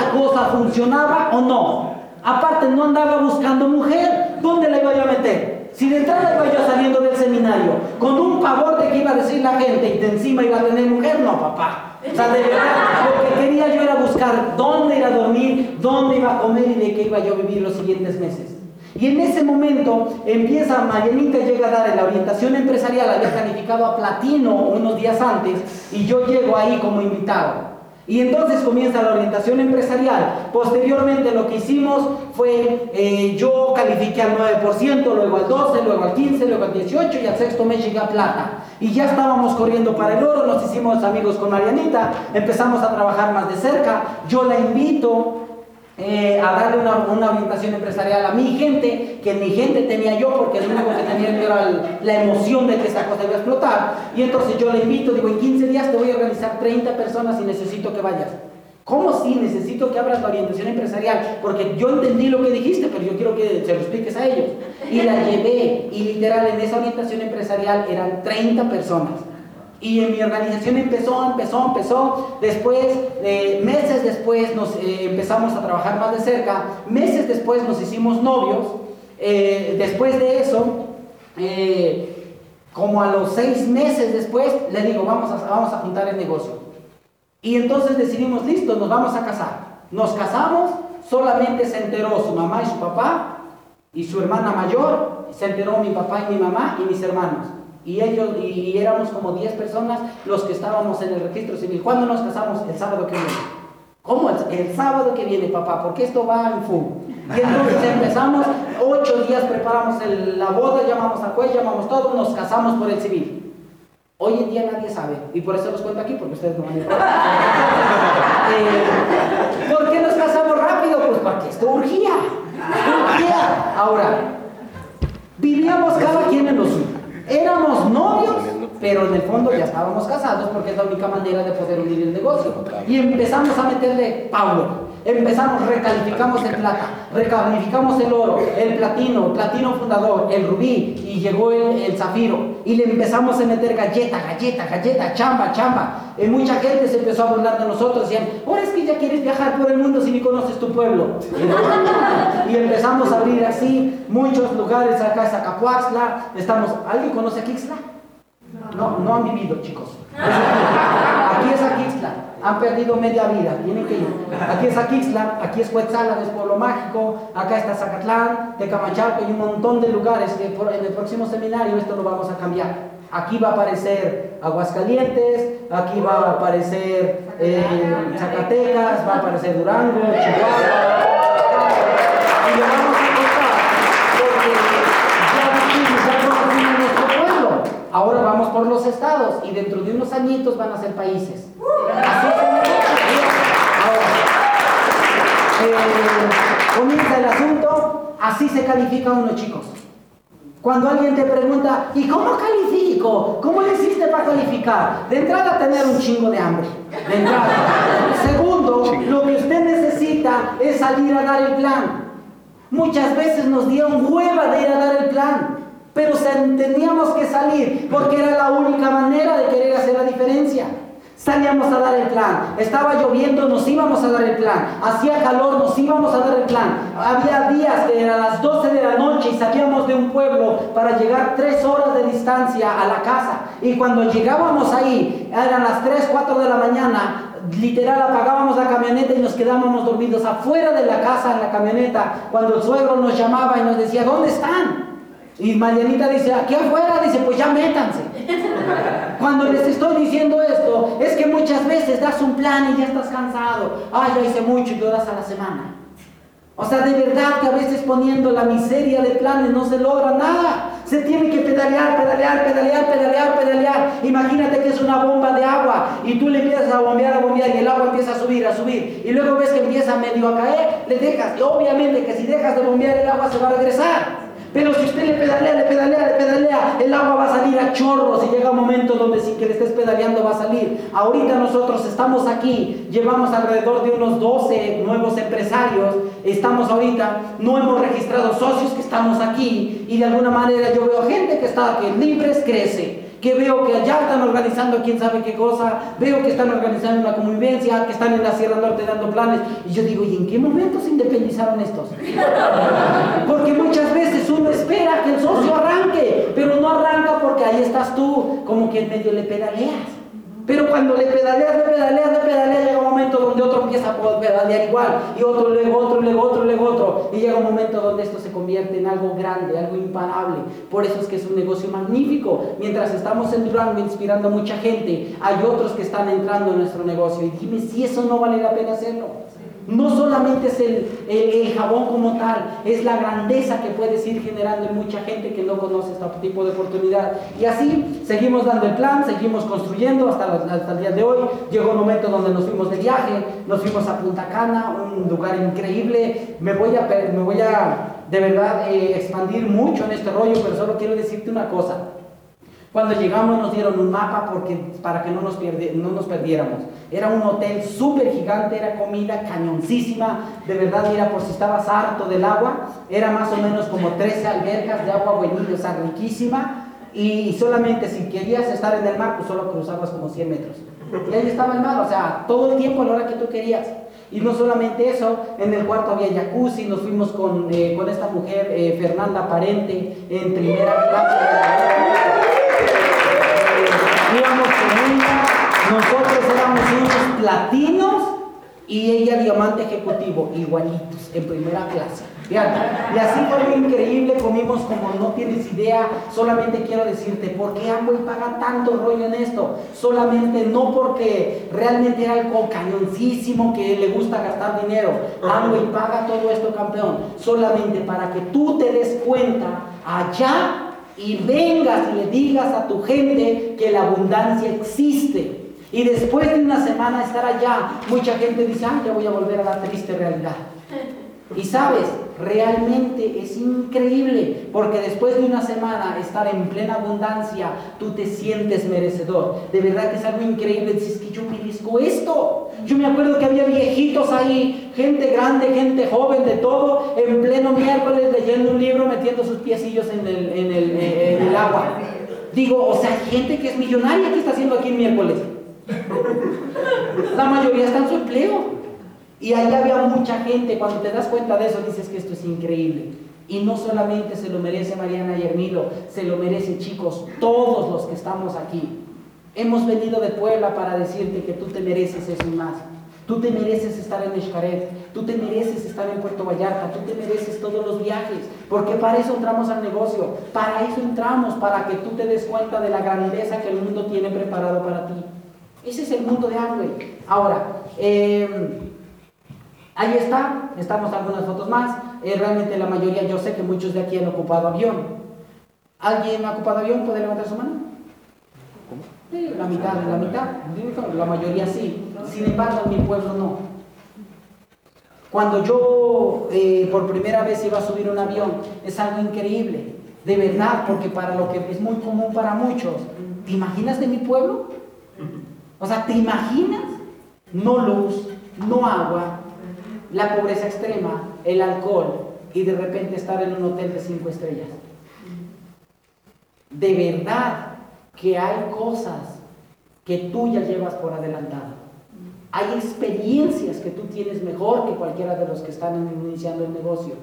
Esta cosa funcionaba o no. Aparte, no andaba buscando mujer. ¿Dónde la iba yo a meter? Si de entrada iba yo saliendo del seminario con un pavor de que iba a decir la gente y de encima iba a tener mujer, no, papá. O sea, de verdad, lo que quería yo era buscar dónde ir a dormir, dónde iba a comer y de qué iba yo a vivir los siguientes meses. Y en ese momento empieza, Marianita llega a dar la orientación empresarial, había calificado a platino unos días antes, y yo llego ahí como invitado. Y entonces comienza la orientación empresarial. Posteriormente lo que hicimos fue, eh, yo califiqué al 9%, luego al 12%, luego al 15%, luego al 18% y al sexto mes llegué a plata. Y ya estábamos corriendo para el oro, nos hicimos amigos con Marianita, empezamos a trabajar más de cerca. Yo la invito eh, a darle una, orientación empresarial a mi gente, que mi gente tenía yo, porque lo único que tenía era la emoción de que esta cosa iba a explotar. Y entonces yo le invito, digo, en 15 días te voy a organizar 30 personas y necesito que vayas. ¿Cómo si necesito que abras la orientación empresarial? Porque yo entendí lo que dijiste, pero yo quiero que se lo expliques a ellos. Y la llevé, y literal en esa orientación empresarial eran 30 personas. Y en mi organización empezó, empezó, empezó. Después, eh, meses después, nos eh, empezamos a trabajar más de cerca. Meses después nos hicimos novios. Eh, después de eso, como a los seis meses después, le digo, vamos a, vamos a juntar el negocio. Y entonces decidimos, listo, nos vamos a casar. Nos casamos, solamente se enteró su mamá y su papá y su hermana mayor, se enteró mi papá y mi mamá y mis hermanos. Y ellos, y, éramos como 10 personas los que estábamos en el registro civil. ¿Cuándo nos casamos? El sábado que viene. ¿Cómo? El, sábado que viene, papá, porque esto va en full. Y entonces empezamos, ocho días preparamos la boda, llamamos al juez, llamamos todo, nos casamos por el civil. Hoy en día nadie sabe, y por eso los cuento aquí, porque ustedes no van a eh, ¿Por qué nos casamos rápido? Pues porque esto urgía. urgía. Ahora, vivíamos cada quien en lo suyo. Éramos novios, pero en el fondo ya estábamos casados porque es la única manera de poder unir el negocio. Y empezamos a meterle Pablo. Empezamos, recalificamos el plata, recalificamos el oro, el platino, el platino fundador, el rubí y llegó el, zafiro. Y le empezamos a meter galleta, galleta, galleta, chamba, chamba. Y mucha gente se empezó a burlar de nosotros. Decían, ahora es que ya quieres viajar por el mundo si ni conoces tu pueblo. Y empezamos a abrir así muchos lugares. Acá es Acapuaxla. Estamos, ¿alguien conoce a Kixla? No, no han vivido, chicos. Aquí es Aquixla. Han perdido media vida. Tienen que ir. Aquí es Aquixla, aquí es Cuetzala, es Pueblo Mágico, acá está Zacatlán, Tecamachalco y un montón de lugares que en el próximo seminario esto lo vamos a cambiar. Aquí va a aparecer Aguascalientes, aquí va a aparecer eh, Zacatecas, va a aparecer Durango, Chihuahua. Ahora vamos por los estados y dentro de unos añitos van a ser países. Eh, comienza el asunto, así se califica uno, chicos. Cuando alguien te pregunta, ¿y cómo califico? ¿Cómo le hiciste para calificar? De entrada, tener un chingo de hambre. De entrada. Segundo, lo que usted necesita es salir a dar el plan. Muchas veces nos dieron hueva de ir a dar el plan. Pero teníamos que salir porque era la única manera de querer hacer la diferencia. Salíamos a dar el plan. Estaba lloviendo, nos íbamos a dar el plan. Hacía calor, nos íbamos a dar el plan. Había días que eran las 12 de la noche y salíamos de un pueblo para llegar tres horas de distancia a la casa. Y cuando llegábamos ahí, eran las 3, 4 de la mañana, literal apagábamos la camioneta y nos quedábamos dormidos afuera de la casa en la camioneta. Cuando el suegro nos llamaba y nos decía, ¿dónde están? Y Marianita dice, aquí afuera, dice, pues ya métanse. Cuando les estoy diciendo esto, es que muchas veces das un plan y ya estás cansado. Ah, ya hice mucho y lo das a la semana. O sea, de verdad que a veces poniendo la miseria de planes no se logra nada. Se tiene que pedalear, pedalear, pedalear, pedalear, pedalear. Imagínate que es una bomba de agua y tú le empiezas a bombear, a bombear y el agua empieza a subir, a subir. Y luego ves que empieza medio a caer, le dejas. Y obviamente que si dejas de bombear el agua se va a regresar. Pero si usted le pedalea, le pedalea, le pedalea, el agua va a salir a chorros y llega un momento donde sin que le estés pedaleando va a salir. Ahorita nosotros estamos aquí, llevamos alrededor de unos 12 nuevos empresarios, estamos ahorita, no hemos registrado socios que estamos aquí. Y de alguna manera yo veo gente que está aquí, Libres crece que veo que allá están organizando quién sabe qué cosa, veo que están organizando una convivencia, que están en la Sierra Norte dando planes, y yo digo, ¿y en qué momento se independizaron estos? Porque muchas veces uno espera que el socio arranque, pero no arranca porque ahí estás tú, como que en medio le pedaleas. Pero cuando le pedaleas, le pedaleas, le pedaleas, llega un momento donde otro empieza a pedalear igual, y otro, luego otro, luego otro, luego otro, y llega un momento donde esto se convierte en algo grande, algo imparable. Por eso es que es un negocio magnífico. Mientras estamos en Durango inspirando a mucha gente, hay otros que están entrando en nuestro negocio. Y dime si eso no vale la pena hacerlo. No solamente es el, jabón como tal, es la grandeza que puedes ir generando en mucha gente que no conoce este tipo de oportunidad. Y así seguimos dando el plan, seguimos construyendo hasta, hasta el día de hoy. Llegó un momento donde nos fuimos de viaje, nos fuimos a Punta Cana, un lugar increíble. Me voy a, me voy a de verdad eh, expandir mucho en este rollo, pero solo quiero decirte una cosa. Cuando llegamos nos dieron un mapa porque, para que no nos, no nos perdiéramos. Era un hotel súper gigante, era comida cañoncísima. De verdad, mira, por si estabas harto del agua, era más o menos como 13 albercas de agua buenilla, o sea, riquísima. Y solamente si querías estar en el mar, pues solo cruzabas como 100 metros. Y ahí estaba el mar, o sea, todo el tiempo a la hora que tú querías. Y no solamente eso, en el cuarto había jacuzzi, nos fuimos con, eh, con esta mujer, eh, Fernanda Parente, en primera clase nosotros éramos unos platinos y ella diamante ejecutivo, igualitos, en primera clase. Y así fue muy increíble, comimos como no tienes idea, solamente quiero decirte, ¿por qué Amway paga tanto rollo en esto? Solamente no porque realmente era algo cañoncísimo que le gusta gastar dinero. Amway paga todo esto, campeón, solamente para que tú te des cuenta allá y vengas y le digas a tu gente que la abundancia existe. Y después de una semana estar allá, mucha gente dice, ah, ya voy a volver a la triste realidad. Y sabes, realmente es increíble, porque después de una semana estar en plena abundancia, tú te sientes merecedor. De verdad que es algo increíble, dices que yo merezco esto. Yo me acuerdo que había viejitos ahí, gente grande, gente joven, de todo, en pleno miércoles leyendo un libro, metiendo sus piecillos en el, en el, en el agua. Digo, o sea, gente que es millonaria, ¿qué está haciendo aquí en miércoles? La mayoría está en su empleo. Y ahí había mucha gente, cuando te das cuenta de eso dices que esto es increíble. Y no solamente se lo merece Mariana y Hermilo, se lo merece chicos, todos los que estamos aquí. Hemos venido de Puebla para decirte que tú te mereces eso y más. Tú te mereces estar en Escaret, tú te mereces estar en Puerto Vallarta, tú te mereces todos los viajes, porque para eso entramos al negocio, para eso entramos, para que tú te des cuenta de la grandeza que el mundo tiene preparado para ti. Ese es el mundo de Amway. Ahora, eh, Ahí está, estamos algunas fotos más. Eh, realmente la mayoría, yo sé que muchos de aquí han ocupado avión. ¿Alguien ha ocupado avión? ¿Puede levantar su mano? ¿Cómo? la mitad, la mitad. La mayoría sí. Sin embargo, en mi pueblo no. Cuando yo eh, por primera vez iba a subir un avión, es algo increíble. De verdad, porque para lo que es muy común para muchos. ¿Te imaginas de mi pueblo? O sea, ¿te imaginas? No luz, no agua, la pobreza extrema, el alcohol y de repente estar en un hotel de cinco estrellas. De verdad que hay cosas que tú ya llevas por adelantado. Hay experiencias que tú tienes mejor que cualquiera de los que están iniciando el negocio.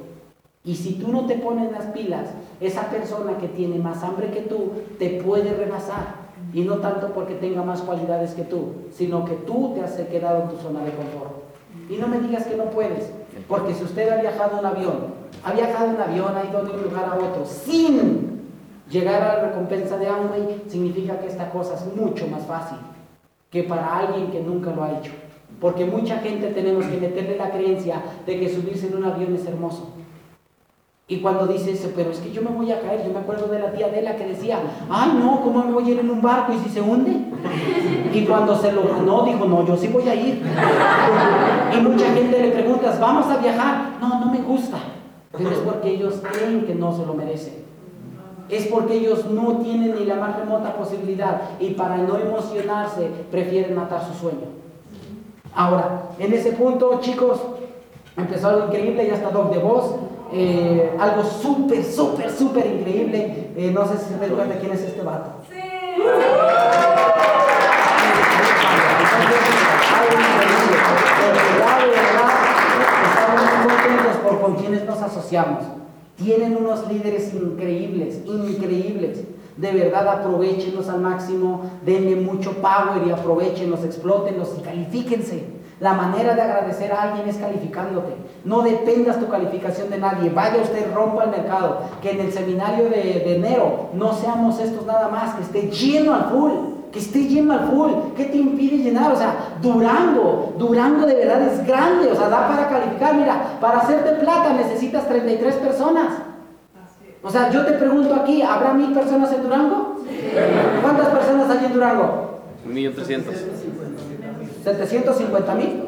Y si tú no te pones las pilas, esa persona que tiene más hambre que tú te puede rebasar. Y no tanto porque tenga más cualidades que tú, sino que tú te has quedado en tu zona de confort. Y no me digas que no puedes, porque si usted ha viajado en avión, ha viajado en avión, ha ido de un lugar a otro, sin Llegar a la recompensa de Amway significa que esta cosa es mucho más fácil que para alguien que nunca lo ha hecho. Porque mucha gente tenemos que meterle la creencia de que subirse en un avión es hermoso. Y cuando dice eso, pero es que yo me voy a caer, yo me acuerdo de la tía Adela que decía, ay no, ¿cómo me voy a ir en un barco y si se hunde? Y cuando se lo ganó, dijo, no, yo sí voy a ir. Y mucha gente le preguntas, vamos a viajar. No, no me gusta. Pero es porque ellos creen que no se lo merecen. Es porque ellos no tienen ni la más remota posibilidad y para no emocionarse prefieren matar su sueño. Ahora, en ese punto, chicos, empezó algo increíble, ya está Doc de voz. Eh, algo súper, súper, súper increíble. Eh, no sé si se recuerda quién es este vato. Sí. Estamos contentos por con quienes nos asociamos. Tienen unos líderes increíbles, increíbles. De verdad, aprovechenlos al máximo, denle mucho power y aprovechenlos, explótenlos y califíquense. La manera de agradecer a alguien es calificándote. No dependas tu calificación de nadie. Vaya usted, rompa el mercado. Que en el seminario de, de enero no seamos estos nada más, que esté lleno al full. Que esté lleno al full. ¿Qué te impide llenar? O sea, Durango, Durango de verdad es grande. O sea, da para calificar. Mira, para hacerte plata necesitas 33 personas. O sea, yo te pregunto aquí, ¿habrá mil personas en Durango? ¿Cuántas personas hay en Durango? 1.300. 750 mil.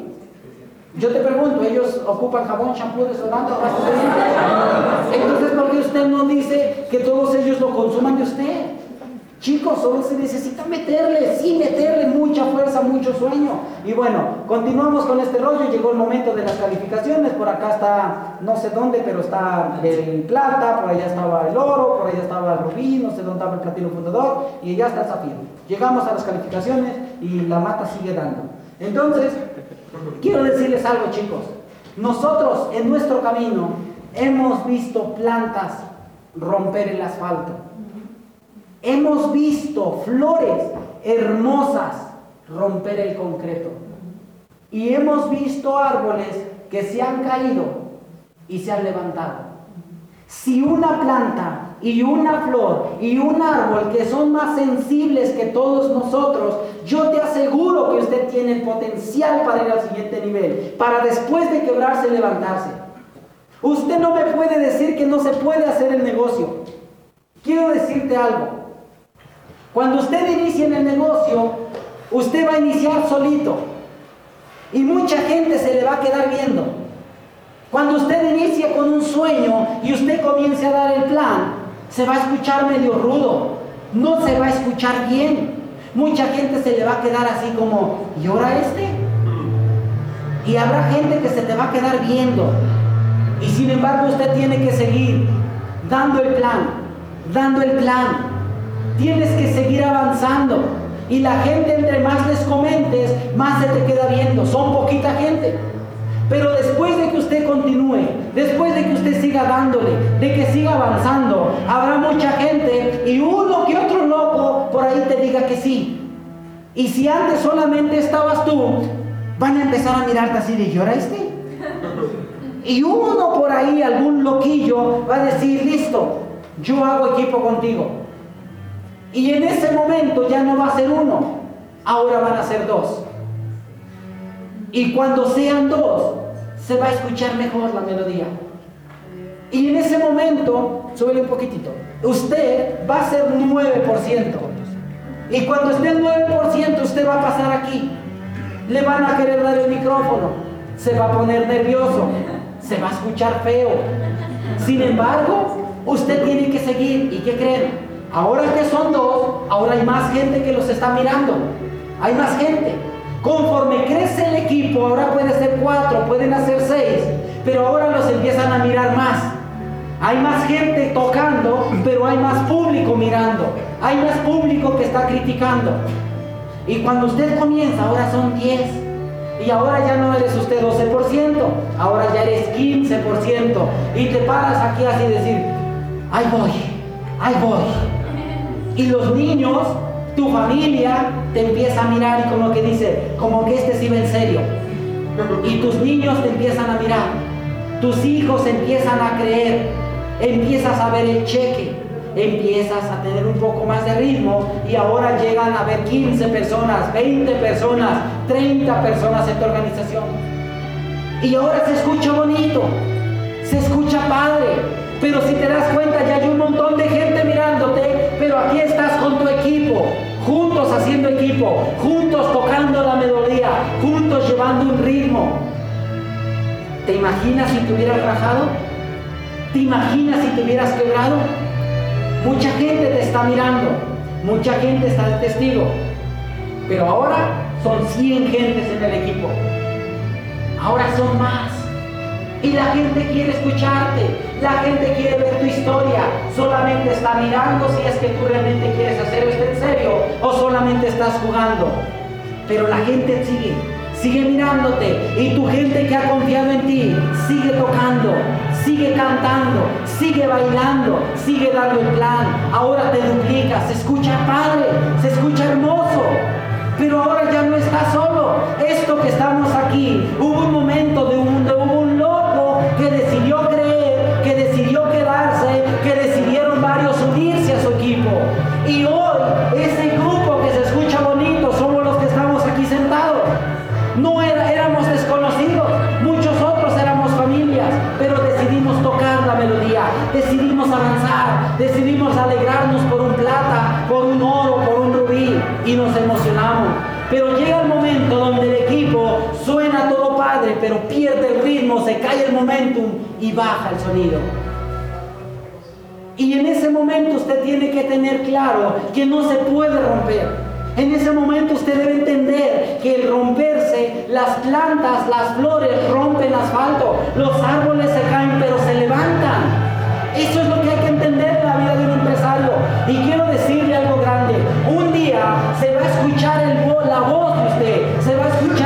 Yo te pregunto, ellos ocupan jabón, champú, desodorante, Entonces, ¿por qué usted no dice que todos ellos lo consuman de usted? Chicos, solo se necesita meterle, sí, meterle mucha fuerza, mucho sueño. Y bueno, continuamos con este rollo. Llegó el momento de las calificaciones. Por acá está, no sé dónde, pero está el plata, por allá estaba el oro, por allá estaba el rubí, no sé dónde estaba el platino fundador, y ya está el zafiro. Llegamos a las calificaciones y la mata sigue dando. Entonces, quiero decirles algo chicos. Nosotros en nuestro camino hemos visto plantas romper el asfalto. Hemos visto flores hermosas romper el concreto. Y hemos visto árboles que se han caído y se han levantado. Si una planta y una flor y un árbol que son más sensibles que todos nosotros, yo te aseguro que usted tiene el potencial para ir al siguiente nivel, para después de quebrarse levantarse. Usted no me puede decir que no se puede hacer el negocio. Quiero decirte algo. Cuando usted inicie en el negocio, usted va a iniciar solito. Y mucha gente se le va a quedar viendo. Cuando usted inicia con un sueño y usted comience a dar el plan, se va a escuchar medio rudo, no se va a escuchar bien. Mucha gente se le va a quedar así como, ¿y ahora este? Y habrá gente que se te va a quedar viendo. Y sin embargo usted tiene que seguir dando el plan, dando el plan. Tienes que seguir avanzando. Y la gente entre más les comentes, más se te queda viendo. Son poquita gente. Pero después de que usted continúe, después de que usted siga dándole, de que siga avanzando, habrá mucha gente y uno que otro loco por ahí te diga que sí. Y si antes solamente estabas tú, van a empezar a mirarte así de llora este. Y uno por ahí, algún loquillo, va a decir, listo, yo hago equipo contigo. Y en ese momento ya no va a ser uno, ahora van a ser dos. Y cuando sean dos, se va a escuchar mejor la melodía. Y en ese momento, súbele un poquitito, usted va a ser un 9%. Y cuando esté el 9%, usted va a pasar aquí. Le van a querer dar el micrófono. Se va a poner nervioso. Se va a escuchar feo. Sin embargo, usted tiene que seguir. ¿Y qué creen? Ahora que son dos, ahora hay más gente que los está mirando. Hay más gente. Conforme crece el equipo, ahora puede ser cuatro, pueden hacer seis, pero ahora los empiezan a mirar más. Hay más gente tocando, pero hay más público mirando. Hay más público que está criticando. Y cuando usted comienza, ahora son 10. Y ahora ya no eres usted 12%, ahora ya eres 15%. Y te paras aquí así y decir, ahí voy, ahí voy. Y los niños tu familia te empieza a mirar y como que dice, como que este sí va en serio. Y tus niños te empiezan a mirar. Tus hijos empiezan a creer. Empiezas a ver el cheque. empiezas a tener un poco más de ritmo y ahora llegan a ver 15 personas, 20 personas, 30 personas en tu organización. Y ahora se escucha bonito, se escucha padre, pero si te das cuenta ya hay un montón de gente mirándote, pero aquí estás con tu equipo, juntos haciendo equipo, juntos tocando la melodía, juntos llevando un ritmo. ¿Te imaginas si te hubieras rajado? ¿Te imaginas si te hubieras quebrado? Mucha gente te está mirando, mucha gente está de testigo, pero ahora son 100 gentes en el equipo. Ahora son más. Y la gente quiere escucharte, la gente quiere ver tu historia. Solamente está mirando si es que tú realmente quieres hacer esto en serio o solamente estás jugando. Pero la gente sigue, sigue mirándote y tu gente que ha confiado en ti sigue tocando, sigue cantando, sigue bailando, sigue dando el plan. Ahora te duplica, se escucha padre, se escucha hermoso. Pero ahora ya no estás solo. Esto que estamos aquí, hubo un momento de un, de un que decidió creer, que decidió quedarse, pero pierde el ritmo, se cae el momentum y baja el sonido. Y en ese momento usted tiene que tener claro que no se puede romper. En ese momento usted debe entender que el romperse, las plantas, las flores rompen asfalto, los árboles se caen pero se levantan. Eso es lo que hay que entender en la vida de un empresario. Y quiero decirle algo grande. Un día se va a escuchar la voz de usted, se va a escuchar